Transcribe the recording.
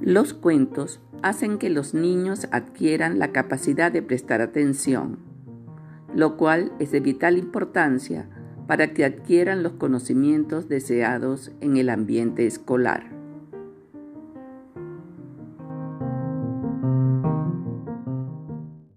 Los cuentos hacen que los niños adquieran la capacidad de prestar atención, lo cual es de vital importancia para que adquieran los conocimientos deseados en el ambiente escolar.